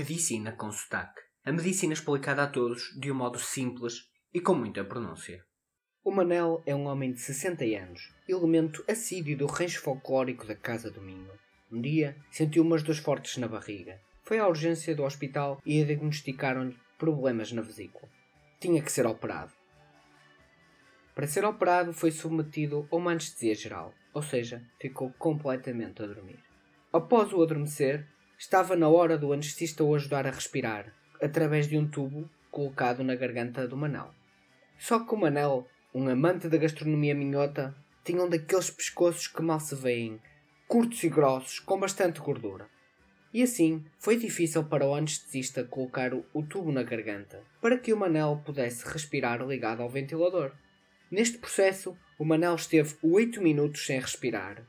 Medicina com sotaque. A medicina explicada a todos de um modo simples e com muita pronúncia. O Manel é um homem de 60 anos, elemento assíduo do rancho folclórico da Casa do Minho. Um dia sentiu umas dores fortes na barriga. Foi à urgência do hospital e diagnosticaram-lhe problemas na vesícula. Tinha que ser operado. Para ser operado, foi submetido a uma anestesia geral, ou seja, ficou completamente a dormir. Após o adormecer, Estava na hora do anestesista o ajudar a respirar, através de um tubo colocado na garganta do Manel. Só que o Manel, um amante da gastronomia minhota, tinha um daqueles pescoços que mal se veem, curtos e grossos, com bastante gordura. E assim foi difícil para o anestesista colocar o tubo na garganta, para que o Manel pudesse respirar ligado ao ventilador. Neste processo, o Manel esteve 8 minutos sem respirar,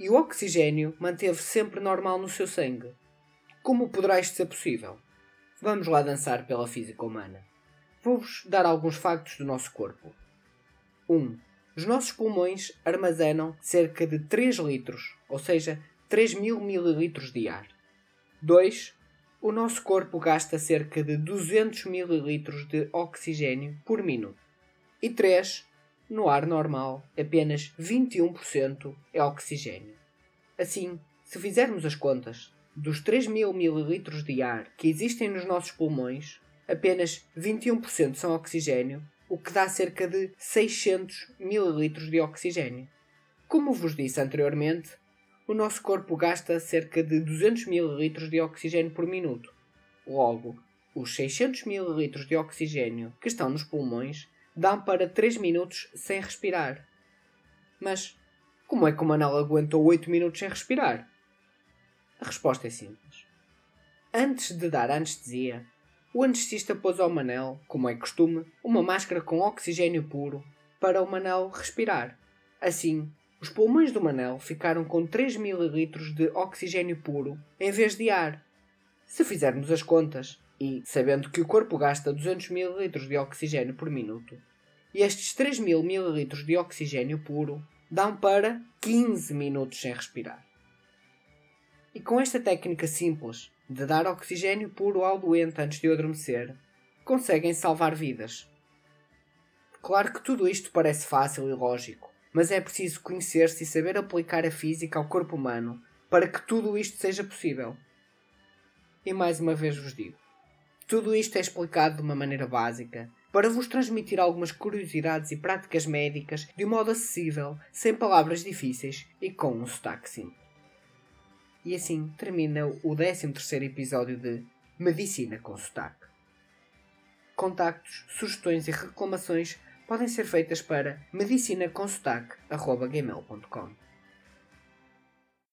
e o oxigênio manteve sempre normal no seu sangue, como poderá isto ser possível? Vamos lá dançar pela física humana. Vou-vos dar alguns factos do nosso corpo. 1. Um, os nossos pulmões armazenam cerca de 3 litros, ou seja, 3 mil mililitros de ar. 2. O nosso corpo gasta cerca de 200 mililitros de oxigênio por minuto. E 3. No ar normal, apenas 21% é oxigênio. Assim, se fizermos as contas, dos 3 mil mililitros de ar que existem nos nossos pulmões, apenas 21% são oxigênio, o que dá cerca de 600 mililitros de oxigênio. Como vos disse anteriormente, o nosso corpo gasta cerca de 200 mililitros de oxigênio por minuto. Logo, os 600 mililitros de oxigênio que estão nos pulmões dão para 3 minutos sem respirar. Mas como é que o Manel aguentou 8 minutos sem respirar? A resposta é simples. Antes de dar anestesia, o anestesista pôs ao Manel, como é costume, uma máscara com oxigênio puro para o Manel respirar. Assim, os pulmões do Manel ficaram com 3 ml de oxigênio puro em vez de ar. Se fizermos as contas, e sabendo que o corpo gasta 200 ml de oxigênio por minuto, e estes 3 mil ml de oxigênio puro dão para 15 minutos sem respirar. E com esta técnica simples de dar oxigênio puro ao doente antes de adormecer, conseguem salvar vidas. Claro que tudo isto parece fácil e lógico, mas é preciso conhecer-se e saber aplicar a física ao corpo humano para que tudo isto seja possível. E mais uma vez vos digo: tudo isto é explicado de uma maneira básica para vos transmitir algumas curiosidades e práticas médicas de um modo acessível, sem palavras difíceis e com um sotaque simples. E assim termina o 13 episódio de Medicina com Sotaque. Contactos, sugestões e reclamações podem ser feitas para medicinaconsotaque.gmail.com